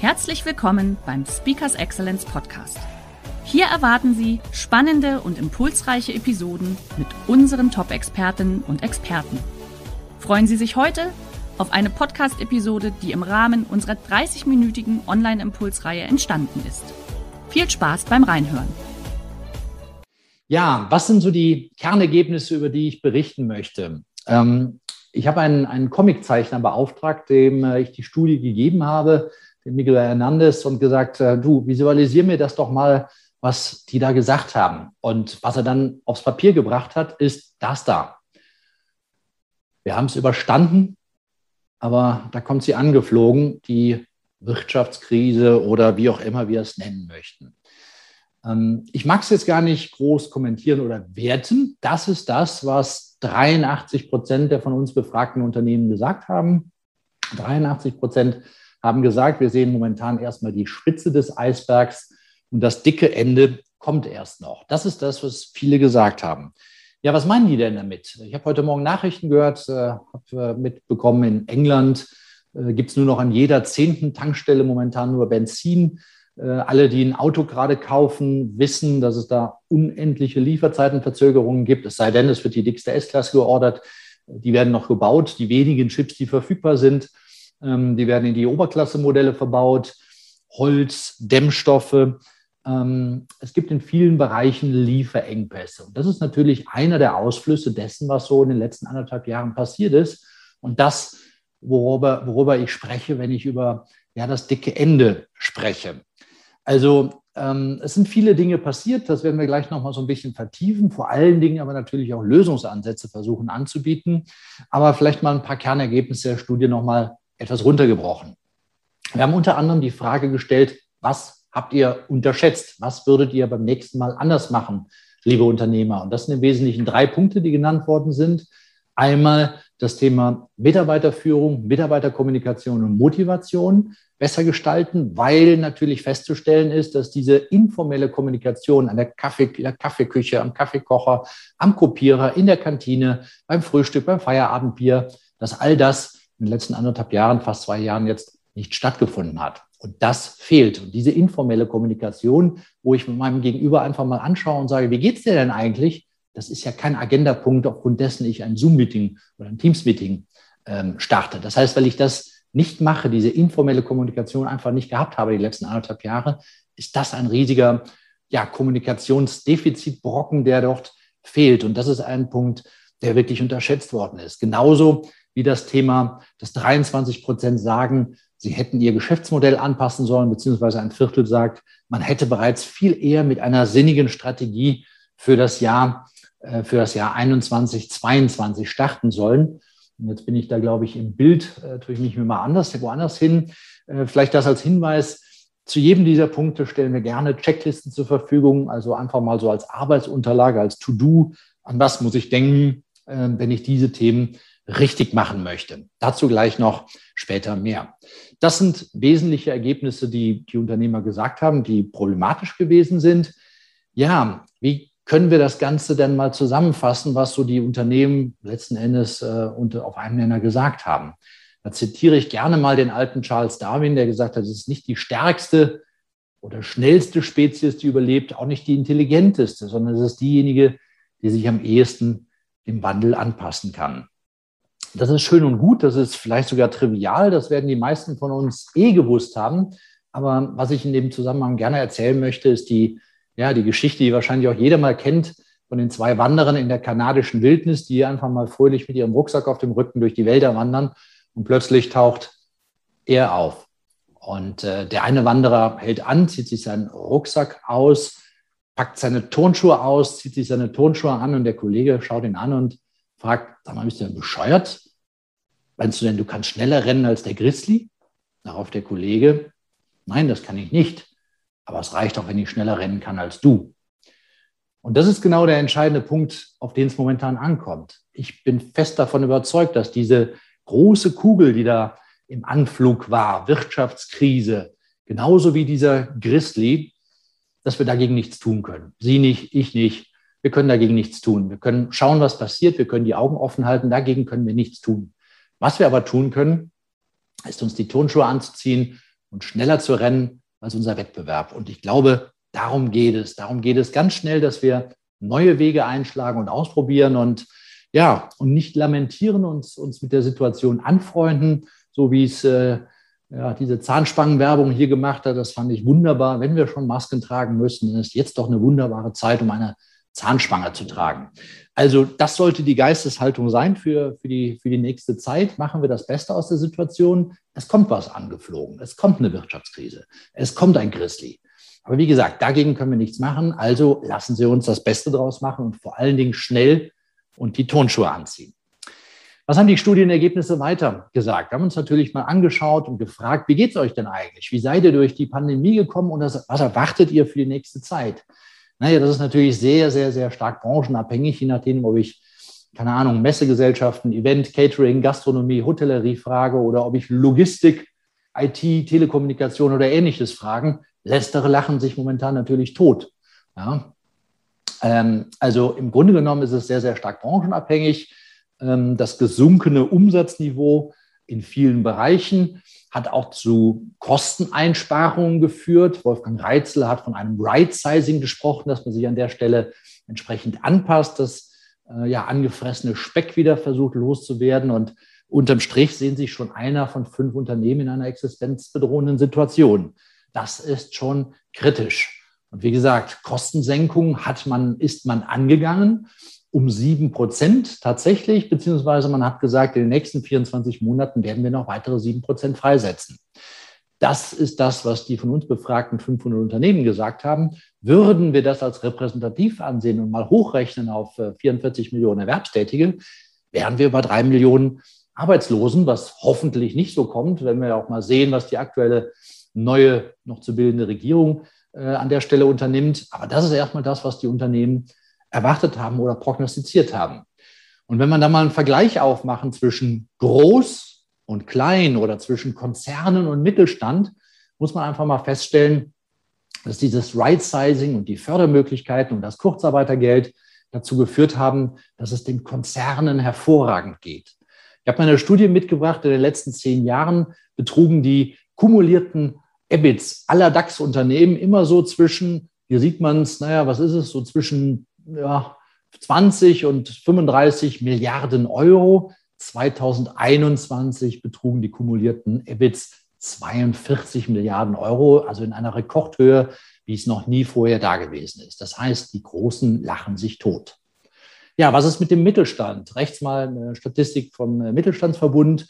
Herzlich willkommen beim Speakers Excellence Podcast. Hier erwarten Sie spannende und impulsreiche Episoden mit unseren Top-Expertinnen und Experten. Freuen Sie sich heute auf eine Podcast-Episode, die im Rahmen unserer 30-minütigen Online-Impulsreihe entstanden ist. Viel Spaß beim Reinhören. Ja, was sind so die Kernergebnisse, über die ich berichten möchte? Ähm, ich habe einen, einen Comiczeichner beauftragt, dem äh, ich die Studie gegeben habe, den Miguel Hernandez, und gesagt, äh, du, visualisier mir das doch mal, was die da gesagt haben. Und was er dann aufs Papier gebracht hat, ist das da. Wir haben es überstanden, aber da kommt sie angeflogen, die Wirtschaftskrise oder wie auch immer wir es nennen möchten. Ähm, ich mag es jetzt gar nicht groß kommentieren oder werten. Das ist das, was 83 Prozent der von uns befragten Unternehmen gesagt haben. 83 Prozent haben gesagt, wir sehen momentan erstmal die Spitze des Eisbergs und das dicke Ende kommt erst noch. Das ist das, was viele gesagt haben. Ja, was meinen die denn damit? Ich habe heute Morgen Nachrichten gehört, äh, habe äh, mitbekommen, in England äh, gibt es nur noch an jeder zehnten Tankstelle momentan nur Benzin. Äh, alle, die ein Auto gerade kaufen, wissen, dass es da unendliche Lieferzeitenverzögerungen gibt, es sei denn, es wird die dickste S-Klasse geordert. Die werden noch gebaut, die wenigen Chips, die verfügbar sind. Ähm, die werden in die Oberklasse-Modelle verbaut, Holz, Dämmstoffe. Ähm, es gibt in vielen Bereichen Lieferengpässe. Und das ist natürlich einer der Ausflüsse dessen, was so in den letzten anderthalb Jahren passiert ist. Und das, worüber, worüber ich spreche, wenn ich über ja, das dicke Ende spreche. Also ähm, es sind viele Dinge passiert, das werden wir gleich nochmal so ein bisschen vertiefen, vor allen Dingen aber natürlich auch Lösungsansätze versuchen anzubieten. Aber vielleicht mal ein paar Kernergebnisse der Studie nochmal etwas runtergebrochen. Wir haben unter anderem die Frage gestellt, was habt ihr unterschätzt? Was würdet ihr beim nächsten Mal anders machen, liebe Unternehmer? Und das sind im Wesentlichen drei Punkte, die genannt worden sind. Einmal das Thema Mitarbeiterführung, Mitarbeiterkommunikation und Motivation besser gestalten, weil natürlich festzustellen ist, dass diese informelle Kommunikation an der, Kaffee, der Kaffeeküche, am Kaffeekocher, am Kopierer, in der Kantine, beim Frühstück, beim Feierabendbier, dass all das in den letzten anderthalb Jahren, fast zwei Jahren jetzt nicht stattgefunden hat. Und das fehlt. Und diese informelle Kommunikation, wo ich mit meinem Gegenüber einfach mal anschaue und sage, wie geht's dir denn eigentlich? Das ist ja kein Agendapunkt, aufgrund dessen ich ein Zoom-Meeting oder ein Teams-Meeting ähm, starte. Das heißt, weil ich das nicht mache, diese informelle Kommunikation einfach nicht gehabt habe die letzten anderthalb Jahre, ist das ein riesiger ja, Kommunikationsdefizitbrocken, der dort fehlt. Und das ist ein Punkt, der wirklich unterschätzt worden ist. Genauso wie das Thema, dass 23 Prozent sagen, sie hätten ihr Geschäftsmodell anpassen sollen, beziehungsweise ein Viertel sagt, man hätte bereits viel eher mit einer sinnigen Strategie für das Jahr, äh, für das Jahr 21, 22 starten sollen. Und jetzt bin ich da, glaube ich, im Bild, äh, tue ich mich mal anders, woanders hin. Äh, vielleicht das als Hinweis. Zu jedem dieser Punkte stellen wir gerne Checklisten zur Verfügung, also einfach mal so als Arbeitsunterlage, als To-Do. An was muss ich denken, wenn ich diese Themen richtig machen möchte. Dazu gleich noch später mehr. Das sind wesentliche Ergebnisse, die die Unternehmer gesagt haben, die problematisch gewesen sind. Ja, wie können wir das Ganze denn mal zusammenfassen, was so die Unternehmen letzten Endes äh, unter, auf einem Nenner gesagt haben? Da zitiere ich gerne mal den alten Charles Darwin, der gesagt hat, es ist nicht die stärkste oder schnellste Spezies, die überlebt, auch nicht die intelligenteste, sondern es ist diejenige, die sich am ehesten dem Wandel anpassen kann. Das ist schön und gut, das ist vielleicht sogar trivial, das werden die meisten von uns eh gewusst haben. Aber was ich in dem Zusammenhang gerne erzählen möchte, ist die, ja, die Geschichte, die wahrscheinlich auch jeder mal kennt, von den zwei Wanderern in der kanadischen Wildnis, die einfach mal fröhlich mit ihrem Rucksack auf dem Rücken durch die Wälder wandern und plötzlich taucht er auf. Und äh, der eine Wanderer hält an, zieht sich seinen Rucksack aus, packt seine Turnschuhe aus, zieht sich seine Turnschuhe an und der Kollege schaut ihn an und fragt, sag mal, bist du denn bescheuert? Meinst du denn, du kannst schneller rennen als der Grizzly? Darauf der Kollege, nein, das kann ich nicht. Aber es reicht auch, wenn ich schneller rennen kann als du. Und das ist genau der entscheidende Punkt, auf den es momentan ankommt. Ich bin fest davon überzeugt, dass diese große Kugel, die da im Anflug war, Wirtschaftskrise, genauso wie dieser Grizzly, dass wir dagegen nichts tun können. Sie nicht, ich nicht. Wir können dagegen nichts tun. Wir können schauen, was passiert. Wir können die Augen offen halten. Dagegen können wir nichts tun. Was wir aber tun können, ist uns die Turnschuhe anzuziehen und schneller zu rennen als unser Wettbewerb. Und ich glaube, darum geht es. Darum geht es ganz schnell, dass wir neue Wege einschlagen und ausprobieren und ja, und nicht lamentieren, uns, uns mit der Situation anfreunden, so wie es äh, ja, diese Zahnspangenwerbung hier gemacht hat. Das fand ich wunderbar. Wenn wir schon Masken tragen müssen, dann ist jetzt doch eine wunderbare Zeit, um eine Zahnspange zu tragen. Also das sollte die Geisteshaltung sein für, für, die, für die nächste Zeit. Machen wir das Beste aus der Situation. Es kommt was angeflogen. Es kommt eine Wirtschaftskrise. Es kommt ein Grizzly. Aber wie gesagt, dagegen können wir nichts machen. Also lassen Sie uns das Beste draus machen und vor allen Dingen schnell und die Turnschuhe anziehen. Was haben die Studienergebnisse weiter gesagt? Wir haben uns natürlich mal angeschaut und gefragt, wie geht es euch denn eigentlich? Wie seid ihr durch die Pandemie gekommen und was erwartet ihr für die nächste Zeit? Naja, das ist natürlich sehr, sehr, sehr stark branchenabhängig, je nachdem, ob ich, keine Ahnung, Messegesellschaften, Event, Catering, Gastronomie, Hotellerie frage oder ob ich Logistik, IT, Telekommunikation oder ähnliches fragen. Letztere lachen sich momentan natürlich tot. Ja, ähm, also im Grunde genommen ist es sehr, sehr stark branchenabhängig. Ähm, das gesunkene Umsatzniveau in vielen Bereichen hat auch zu Kosteneinsparungen geführt. Wolfgang Reitzel hat von einem Right-Sizing gesprochen, dass man sich an der Stelle entsprechend anpasst, dass äh, ja angefressene Speck wieder versucht loszuwerden. Und unterm Strich sehen sich schon einer von fünf Unternehmen in einer existenzbedrohenden Situation. Das ist schon kritisch. Und wie gesagt, Kostensenkung hat man, ist man angegangen um sieben Prozent tatsächlich, beziehungsweise man hat gesagt, in den nächsten 24 Monaten werden wir noch weitere sieben Prozent freisetzen. Das ist das, was die von uns befragten 500 Unternehmen gesagt haben. Würden wir das als repräsentativ ansehen und mal hochrechnen auf 44 äh, Millionen Erwerbstätige, wären wir über drei Millionen Arbeitslosen, was hoffentlich nicht so kommt, wenn wir auch mal sehen, was die aktuelle neue, noch zu bildende Regierung äh, an der Stelle unternimmt. Aber das ist erstmal das, was die Unternehmen erwartet haben oder prognostiziert haben. Und wenn man da mal einen Vergleich aufmachen zwischen groß und klein oder zwischen Konzernen und Mittelstand, muss man einfach mal feststellen, dass dieses Right-Sizing und die Fördermöglichkeiten und das Kurzarbeitergeld dazu geführt haben, dass es den Konzernen hervorragend geht. Ich habe eine Studie mitgebracht, in den letzten zehn Jahren betrugen die kumulierten EBITs aller DAX-Unternehmen immer so zwischen, hier sieht man es, naja, was ist es, so zwischen ja, 20 und 35 Milliarden Euro. 2021 betrugen die kumulierten EBITs 42 Milliarden Euro, also in einer Rekordhöhe, wie es noch nie vorher da gewesen ist. Das heißt, die Großen lachen sich tot. Ja, was ist mit dem Mittelstand? Rechts mal eine Statistik vom Mittelstandsverbund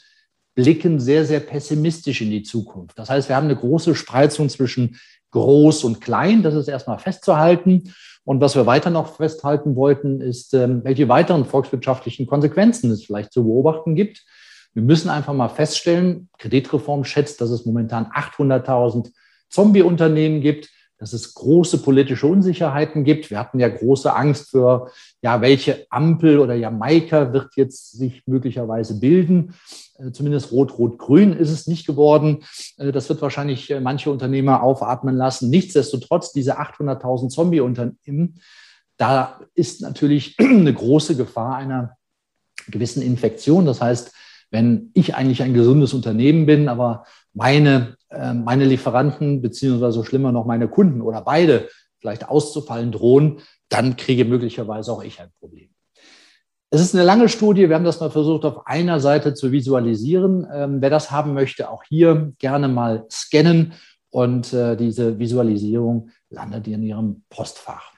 blicken sehr, sehr pessimistisch in die Zukunft. Das heißt, wir haben eine große Spreizung zwischen groß und klein. Das ist erstmal festzuhalten. Und was wir weiter noch festhalten wollten, ist, ähm, welche weiteren volkswirtschaftlichen Konsequenzen es vielleicht zu beobachten gibt. Wir müssen einfach mal feststellen, Kreditreform schätzt, dass es momentan 800.000 Zombie-Unternehmen gibt, dass es große politische Unsicherheiten gibt. Wir hatten ja große Angst für, ja, welche Ampel oder Jamaika wird jetzt sich möglicherweise bilden. Äh, zumindest rot-rot-grün ist es nicht geworden. Äh, das wird wahrscheinlich äh, manche Unternehmer aufatmen lassen. Nichtsdestotrotz, diese 800.000 Zombie-Unternehmen, da ist natürlich eine große Gefahr einer gewissen Infektion. Das heißt, wenn ich eigentlich ein gesundes Unternehmen bin, aber meine, meine Lieferanten beziehungsweise schlimmer noch meine Kunden oder beide vielleicht auszufallen drohen, dann kriege möglicherweise auch ich ein Problem. Es ist eine lange Studie. Wir haben das mal versucht, auf einer Seite zu visualisieren. Ähm, wer das haben möchte, auch hier gerne mal scannen und äh, diese Visualisierung landet in Ihrem Postfach.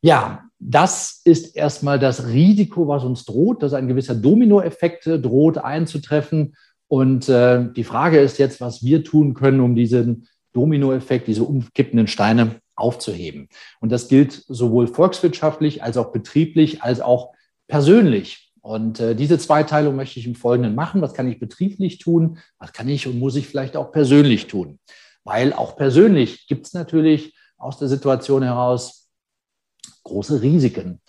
Ja, das ist erstmal das Risiko, was uns droht, dass ein gewisser Dominoeffekt äh, droht einzutreffen. Und äh, die Frage ist jetzt, was wir tun können, um diesen Dominoeffekt, diese umkippenden Steine aufzuheben. Und das gilt sowohl volkswirtschaftlich als auch betrieblich, als auch persönlich. Und äh, diese Zweiteilung möchte ich im Folgenden machen. Was kann ich betrieblich tun? Was kann ich und muss ich vielleicht auch persönlich tun? Weil auch persönlich gibt es natürlich aus der Situation heraus große Risiken.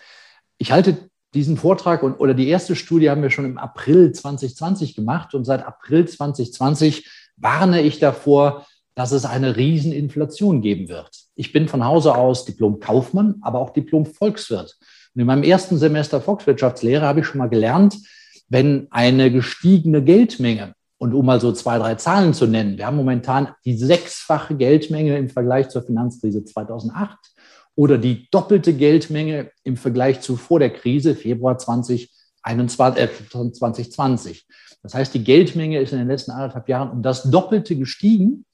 Ich halte diesen Vortrag und, oder die erste Studie haben wir schon im April 2020 gemacht und seit April 2020 warne ich davor, dass es eine Rieseninflation geben wird. Ich bin von Hause aus Diplom-Kaufmann, aber auch Diplom-Volkswirt. Und in meinem ersten Semester Volkswirtschaftslehre habe ich schon mal gelernt, wenn eine gestiegene Geldmenge, und um mal so zwei, drei Zahlen zu nennen, wir haben momentan die sechsfache Geldmenge im Vergleich zur Finanzkrise 2008 oder die doppelte Geldmenge im Vergleich zu vor der Krise, Februar 2021, äh, 2020. Das heißt, die Geldmenge ist in den letzten anderthalb Jahren um das Doppelte gestiegen.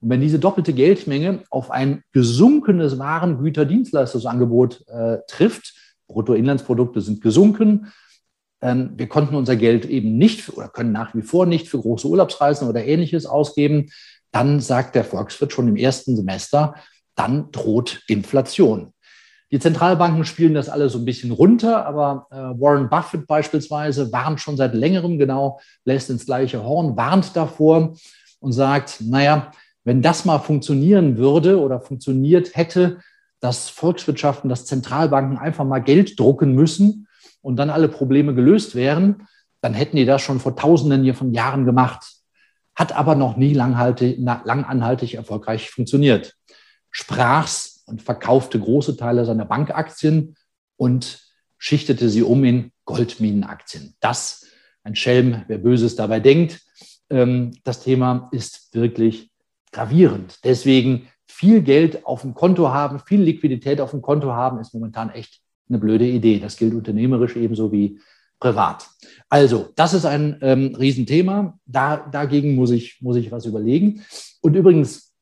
Und wenn diese doppelte Geldmenge auf ein gesunkenes Waren-, Güter-, Dienstleistungsangebot äh, trifft, Bruttoinlandsprodukte sind gesunken, ähm, wir konnten unser Geld eben nicht oder können nach wie vor nicht für große Urlaubsreisen oder ähnliches ausgeben, dann sagt der Volkswirt schon im ersten Semester, dann droht Inflation. Die Zentralbanken spielen das alles so ein bisschen runter, aber äh, Warren Buffett beispielsweise warnt schon seit längerem genau, lässt ins gleiche Horn, warnt davor und sagt, naja, wenn das mal funktionieren würde oder funktioniert hätte, dass Volkswirtschaften, dass Zentralbanken einfach mal Geld drucken müssen und dann alle Probleme gelöst wären, dann hätten die das schon vor Tausenden von Jahren gemacht. Hat aber noch nie langanhaltig erfolgreich funktioniert. Sprach's und verkaufte große Teile seiner Bankaktien und schichtete sie um in Goldminenaktien. Das, ein Schelm, wer Böses dabei denkt. Ähm, das Thema ist wirklich gravierend. Deswegen viel Geld auf dem Konto haben, viel Liquidität auf dem Konto haben, ist momentan echt eine blöde Idee. Das gilt unternehmerisch ebenso wie privat. Also, das ist ein ähm, Riesenthema. Da, dagegen muss ich, muss ich was überlegen. Und übrigens,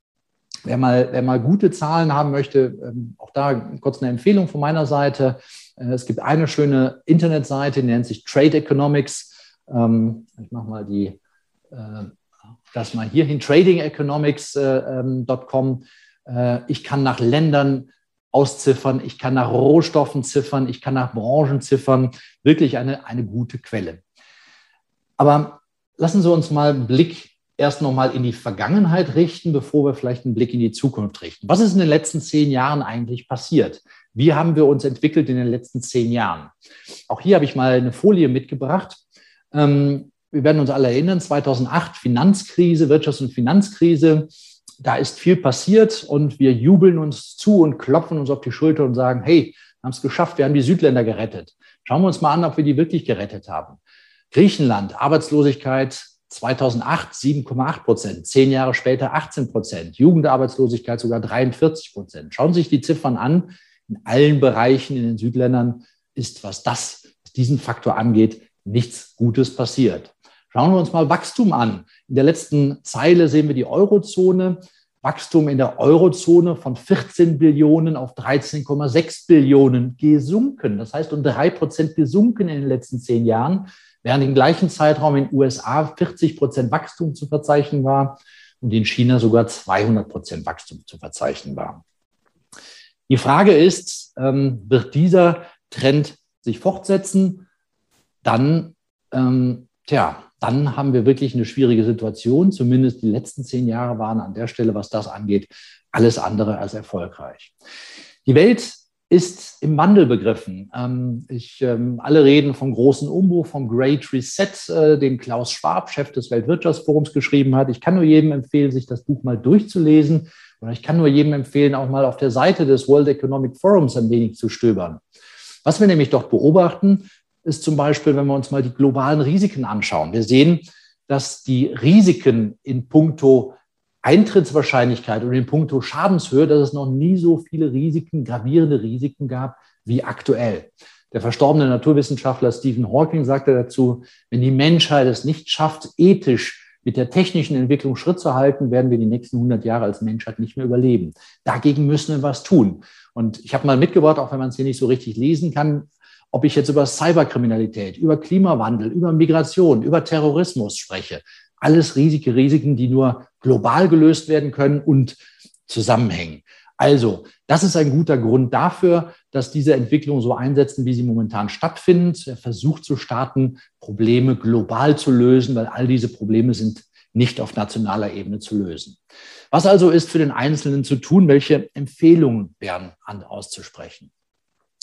Wer mal, wer mal gute Zahlen haben möchte, ähm, auch da kurz eine Empfehlung von meiner Seite. Äh, es gibt eine schöne Internetseite, die nennt sich Trade Economics. Ähm, ich mache mal die, äh, das mal hierhin, tradingeconomics.com. Äh, ich kann nach Ländern ausziffern, ich kann nach Rohstoffen ziffern, ich kann nach Branchen ziffern. Wirklich eine, eine gute Quelle. Aber lassen Sie uns mal einen Blick erst nochmal in die Vergangenheit richten, bevor wir vielleicht einen Blick in die Zukunft richten. Was ist in den letzten zehn Jahren eigentlich passiert? Wie haben wir uns entwickelt in den letzten zehn Jahren? Auch hier habe ich mal eine Folie mitgebracht. Ähm, wir werden uns alle erinnern, 2008 Finanzkrise, Wirtschafts- und Finanzkrise. Da ist viel passiert und wir jubeln uns zu und klopfen uns auf die Schulter und sagen, hey, wir haben es geschafft, wir haben die Südländer gerettet. Schauen wir uns mal an, ob wir die wirklich gerettet haben. Griechenland, Arbeitslosigkeit 2008 7,8 Prozent, zehn Jahre später 18 Prozent, Jugendarbeitslosigkeit sogar 43 Prozent. Schauen Sie sich die Ziffern an. In allen Bereichen in den Südländern ist, was das, was diesen Faktor angeht, nichts Gutes passiert. Schauen wir uns mal Wachstum an. In der letzten Zeile sehen wir die Eurozone. Wachstum in der Eurozone von 14 Billionen auf 13,6 Billionen gesunken. Das heißt, um drei Prozent gesunken in den letzten zehn Jahren während im gleichen Zeitraum in den USA 40 Prozent Wachstum zu verzeichnen war und in China sogar 200 Prozent Wachstum zu verzeichnen war. Die Frage ist, ähm, wird dieser Trend sich fortsetzen? Dann, ähm, tja, dann haben wir wirklich eine schwierige Situation. Zumindest die letzten zehn Jahre waren an der Stelle, was das angeht, alles andere als erfolgreich. Die Welt ist im Wandel begriffen. Ähm, ich, ähm, alle reden vom großen Umbruch, vom Great Reset, äh, den Klaus Schwab, Chef des Weltwirtschaftsforums, geschrieben hat. Ich kann nur jedem empfehlen, sich das Buch mal durchzulesen. Oder ich kann nur jedem empfehlen, auch mal auf der Seite des World Economic Forums ein wenig zu stöbern. Was wir nämlich dort beobachten, ist zum Beispiel, wenn wir uns mal die globalen Risiken anschauen. Wir sehen, dass die Risiken in puncto Eintrittswahrscheinlichkeit und in puncto Schadenshöhe, dass es noch nie so viele Risiken, gravierende Risiken gab wie aktuell. Der verstorbene Naturwissenschaftler Stephen Hawking sagte dazu, wenn die Menschheit es nicht schafft, ethisch mit der technischen Entwicklung Schritt zu halten, werden wir die nächsten 100 Jahre als Menschheit nicht mehr überleben. Dagegen müssen wir was tun. Und ich habe mal mitgebracht, auch wenn man es hier nicht so richtig lesen kann, ob ich jetzt über Cyberkriminalität, über Klimawandel, über Migration, über Terrorismus spreche. Alles riesige Risiken, die nur global gelöst werden können und zusammenhängen. Also, das ist ein guter Grund dafür, dass diese Entwicklungen so einsetzen, wie sie momentan stattfinden. Er versucht zu starten, Probleme global zu lösen, weil all diese Probleme sind nicht auf nationaler Ebene zu lösen. Was also ist für den Einzelnen zu tun? Welche Empfehlungen wären auszusprechen?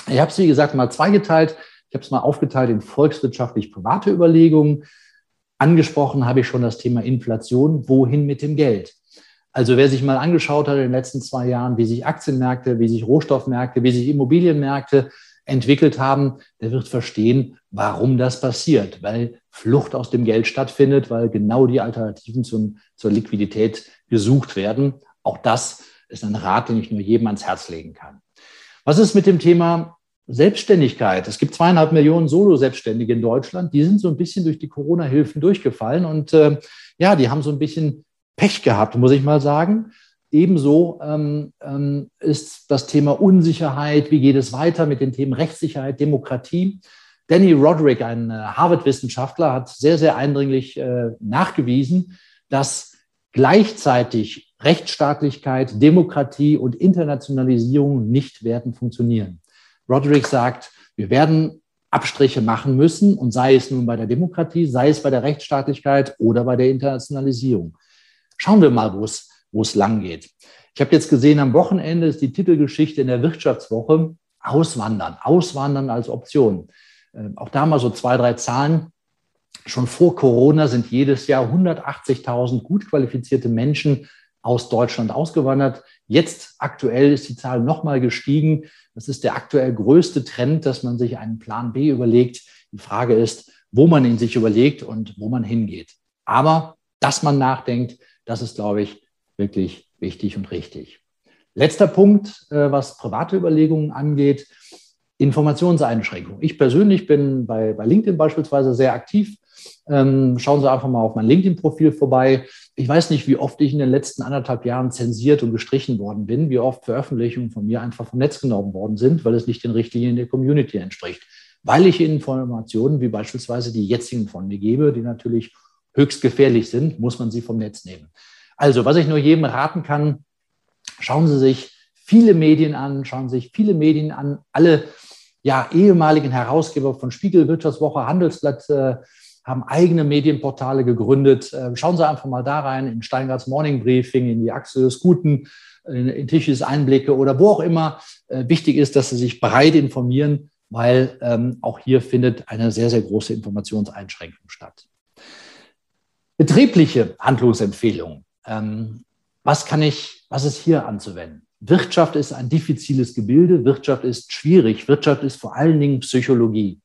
Ich habe es, wie gesagt, mal zweigeteilt. Ich habe es mal aufgeteilt in volkswirtschaftlich-private Überlegungen. Angesprochen habe ich schon das Thema Inflation. Wohin mit dem Geld? Also wer sich mal angeschaut hat in den letzten zwei Jahren, wie sich Aktienmärkte, wie sich Rohstoffmärkte, wie sich Immobilienmärkte entwickelt haben, der wird verstehen, warum das passiert, weil Flucht aus dem Geld stattfindet, weil genau die Alternativen zum, zur Liquidität gesucht werden. Auch das ist ein Rat, den ich nur jedem ans Herz legen kann. Was ist mit dem Thema Selbstständigkeit? Es gibt zweieinhalb Millionen Solo-Selbstständige in Deutschland. Die sind so ein bisschen durch die Corona-Hilfen durchgefallen und äh, ja, die haben so ein bisschen Pech gehabt, muss ich mal sagen. Ebenso ähm, ähm, ist das Thema Unsicherheit, wie geht es weiter mit den Themen Rechtssicherheit, Demokratie. Danny Roderick, ein äh, Harvard-Wissenschaftler, hat sehr, sehr eindringlich äh, nachgewiesen, dass gleichzeitig Rechtsstaatlichkeit, Demokratie und Internationalisierung nicht werden funktionieren. Roderick sagt, wir werden Abstriche machen müssen und sei es nun bei der Demokratie, sei es bei der Rechtsstaatlichkeit oder bei der Internationalisierung. Schauen wir mal, wo es, wo es lang geht. Ich habe jetzt gesehen, am Wochenende ist die Titelgeschichte in der Wirtschaftswoche Auswandern, Auswandern als Option. Ähm, auch da mal so zwei, drei Zahlen. Schon vor Corona sind jedes Jahr 180.000 gut qualifizierte Menschen aus Deutschland ausgewandert. Jetzt aktuell ist die Zahl nochmal gestiegen. Das ist der aktuell größte Trend, dass man sich einen Plan B überlegt. Die Frage ist, wo man ihn sich überlegt und wo man hingeht. Aber dass man nachdenkt, das ist, glaube ich, wirklich wichtig und richtig. Letzter Punkt, äh, was private Überlegungen angeht, Informationseinschränkungen. Ich persönlich bin bei, bei LinkedIn beispielsweise sehr aktiv. Ähm, schauen Sie einfach mal auf mein LinkedIn-Profil vorbei. Ich weiß nicht, wie oft ich in den letzten anderthalb Jahren zensiert und gestrichen worden bin, wie oft Veröffentlichungen von mir einfach vom Netz genommen worden sind, weil es nicht den Richtlinien der Community entspricht. Weil ich Informationen wie beispielsweise die jetzigen von mir gebe, die natürlich höchst gefährlich sind, muss man sie vom Netz nehmen. Also, was ich nur jedem raten kann, schauen Sie sich viele Medien an, schauen Sie sich viele Medien an, alle ja, ehemaligen Herausgeber von Spiegel, Wirtschaftswoche, Handelsblatt äh, haben eigene Medienportale gegründet. Äh, schauen Sie einfach mal da rein, in Steingarts Morning Briefing, in die Achse des Guten, in, Tisches Einblicke oder wo auch immer. Äh, wichtig ist, dass Sie sich breit informieren, weil ähm, auch hier findet eine sehr, sehr große Informationseinschränkung statt. Betriebliche Handlungsempfehlungen. Ähm, was kann ich, was ist hier anzuwenden? Wirtschaft ist ein diffiziles Gebilde, Wirtschaft ist schwierig, Wirtschaft ist vor allen Dingen Psychologie.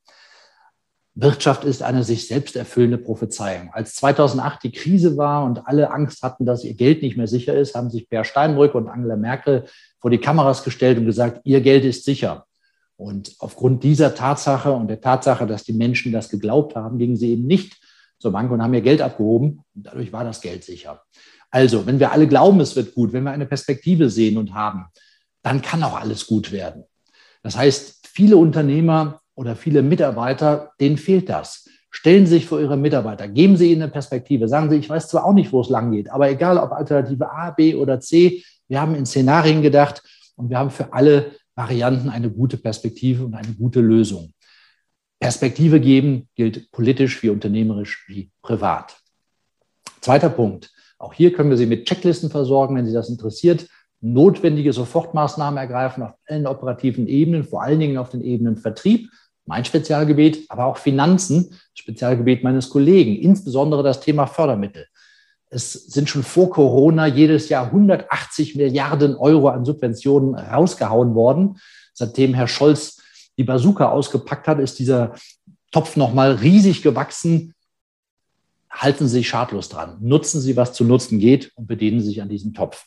Wirtschaft ist eine sich selbst erfüllende Prophezeiung. Als 2008 die Krise war und alle Angst hatten, dass ihr Geld nicht mehr sicher ist, haben sich Per Steinbrück und Angela Merkel vor die Kameras gestellt und gesagt, ihr Geld ist sicher. Und aufgrund dieser Tatsache und der Tatsache, dass die Menschen das geglaubt haben, gingen sie eben nicht zur Bank und haben ihr Geld abgehoben. Und dadurch war das Geld sicher. Also, wenn wir alle glauben, es wird gut, wenn wir eine Perspektive sehen und haben, dann kann auch alles gut werden. Das heißt, viele Unternehmer oder viele Mitarbeiter, denen fehlt das. Stellen Sie sich vor Ihre Mitarbeiter, geben Sie ihnen eine Perspektive. Sagen Sie, ich weiß zwar auch nicht, wo es lang geht, aber egal ob Alternative A, B oder C, wir haben in Szenarien gedacht und wir haben für alle Varianten eine gute Perspektive und eine gute Lösung. Perspektive geben gilt politisch wie unternehmerisch wie privat. Zweiter Punkt. Auch hier können wir Sie mit Checklisten versorgen, wenn Sie das interessiert. Notwendige Sofortmaßnahmen ergreifen auf allen operativen Ebenen, vor allen Dingen auf den Ebenen Vertrieb, mein Spezialgebiet, aber auch Finanzen, Spezialgebiet meines Kollegen, insbesondere das Thema Fördermittel. Es sind schon vor Corona jedes Jahr 180 Milliarden Euro an Subventionen rausgehauen worden. Seitdem Herr Scholz die Bazooka ausgepackt hat, ist dieser Topf nochmal riesig gewachsen halten Sie sich schadlos dran. Nutzen Sie, was zu nutzen geht und bedienen Sie sich an diesem Topf.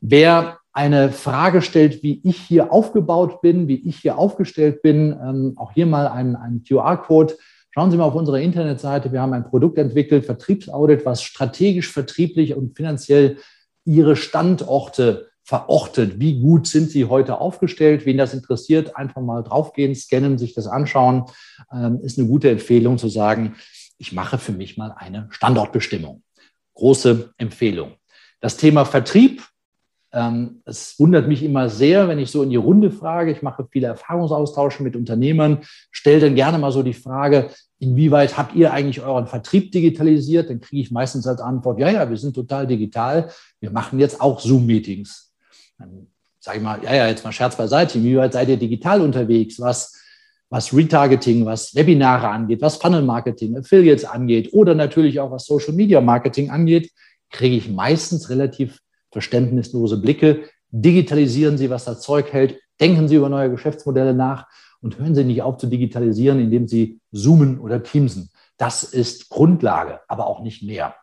Wer eine Frage stellt, wie ich hier aufgebaut bin, wie ich hier aufgestellt bin, ähm, auch hier mal ein, ein QR-Code. Schauen Sie mal auf unserer Internetseite. Wir haben ein Produkt entwickelt, Vertriebsaudit, was strategisch, vertrieblich und finanziell Ihre Standorte verortet. Wie gut sind Sie heute aufgestellt? Wen das interessiert, einfach mal draufgehen, scannen, sich das anschauen. Ähm, ist eine gute Empfehlung zu sagen, ich mache für mich mal eine Standortbestimmung. Große Empfehlung. Das Thema Vertrieb Ähm, es wundert mich immer sehr, wenn ich so in die Runde frage. Ich mache viele Erfahrungsaustausche mit Unternehmern, stelle dann gerne mal so die Frage, inwieweit habt ihr eigentlich euren Vertrieb digitalisiert? Dann kriege ich meistens als Antwort, ja, ja, wir sind total digital. Wir machen jetzt auch Zoom-Meetings. Dann sage ich mal, ja, ja, jetzt mal Scherz beiseite. Inwieweit seid ihr digital unterwegs? Was, was Retargeting, was Webinare angeht, was Funnel Marketing, Affiliates angeht oder natürlich auch was Social Media Marketing angeht, kriege ich meistens relativ verständnislose Blicke. Digitalisieren Sie, was das Zeug hält. Denken Sie über neue Geschäftsmodelle nach und hören Sie nicht auf zu digitalisieren, indem Sie zoomen oder teamsen. Das ist Grundlage, aber auch nicht mehr.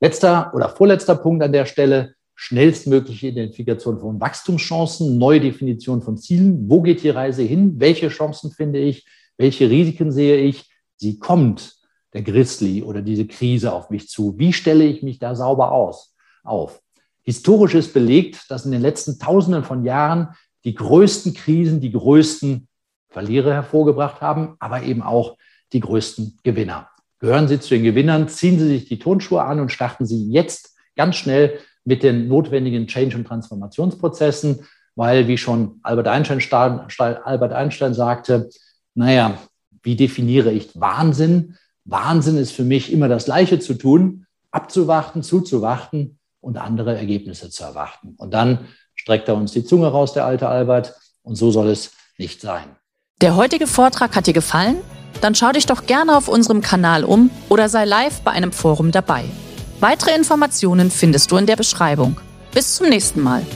Letzter oder vorletzter Punkt an der Stelle, schnellstmögliche Identifikation von Wachstumschancen, neue Definition von Zielen. Wo geht die Reise hin? Welche Chancen finde ich? Welche Risiken sehe ich? Sie kommt, der Grizzly oder diese Krise auf mich zu. Wie stelle ich mich da sauber aus, auf? Historisch ist belegt, dass in den letzten Tausenden von Jahren die größten Krisen die größten Verlierer hervorgebracht haben, aber eben auch die größten Gewinner. Gehören Sie zu den Gewinnern, ziehen Sie sich die Tonschuhe an und starten Sie jetzt ganz schnell mit den notwendigen Change- und Transformationsprozessen, weil, wie schon Albert Einstein, Albert Einstein sagte, naja, wie definiere ich Wahnsinn? Wahnsinn ist für mich immer das Gleiche zu tun, abzuwarten, zuzuwarten und andere Ergebnisse zu erwarten. Und dann streckt er uns die Zunge raus, der alte Albert. Und so soll es nicht sein. Der heutige Vortrag hat dir gefallen? Dann schau dich doch gerne auf unserem Kanal um oder sei live bei einem Forum dabei. Weitere Informationen findest du in der Beschreibung. Bis zum nächsten Mal.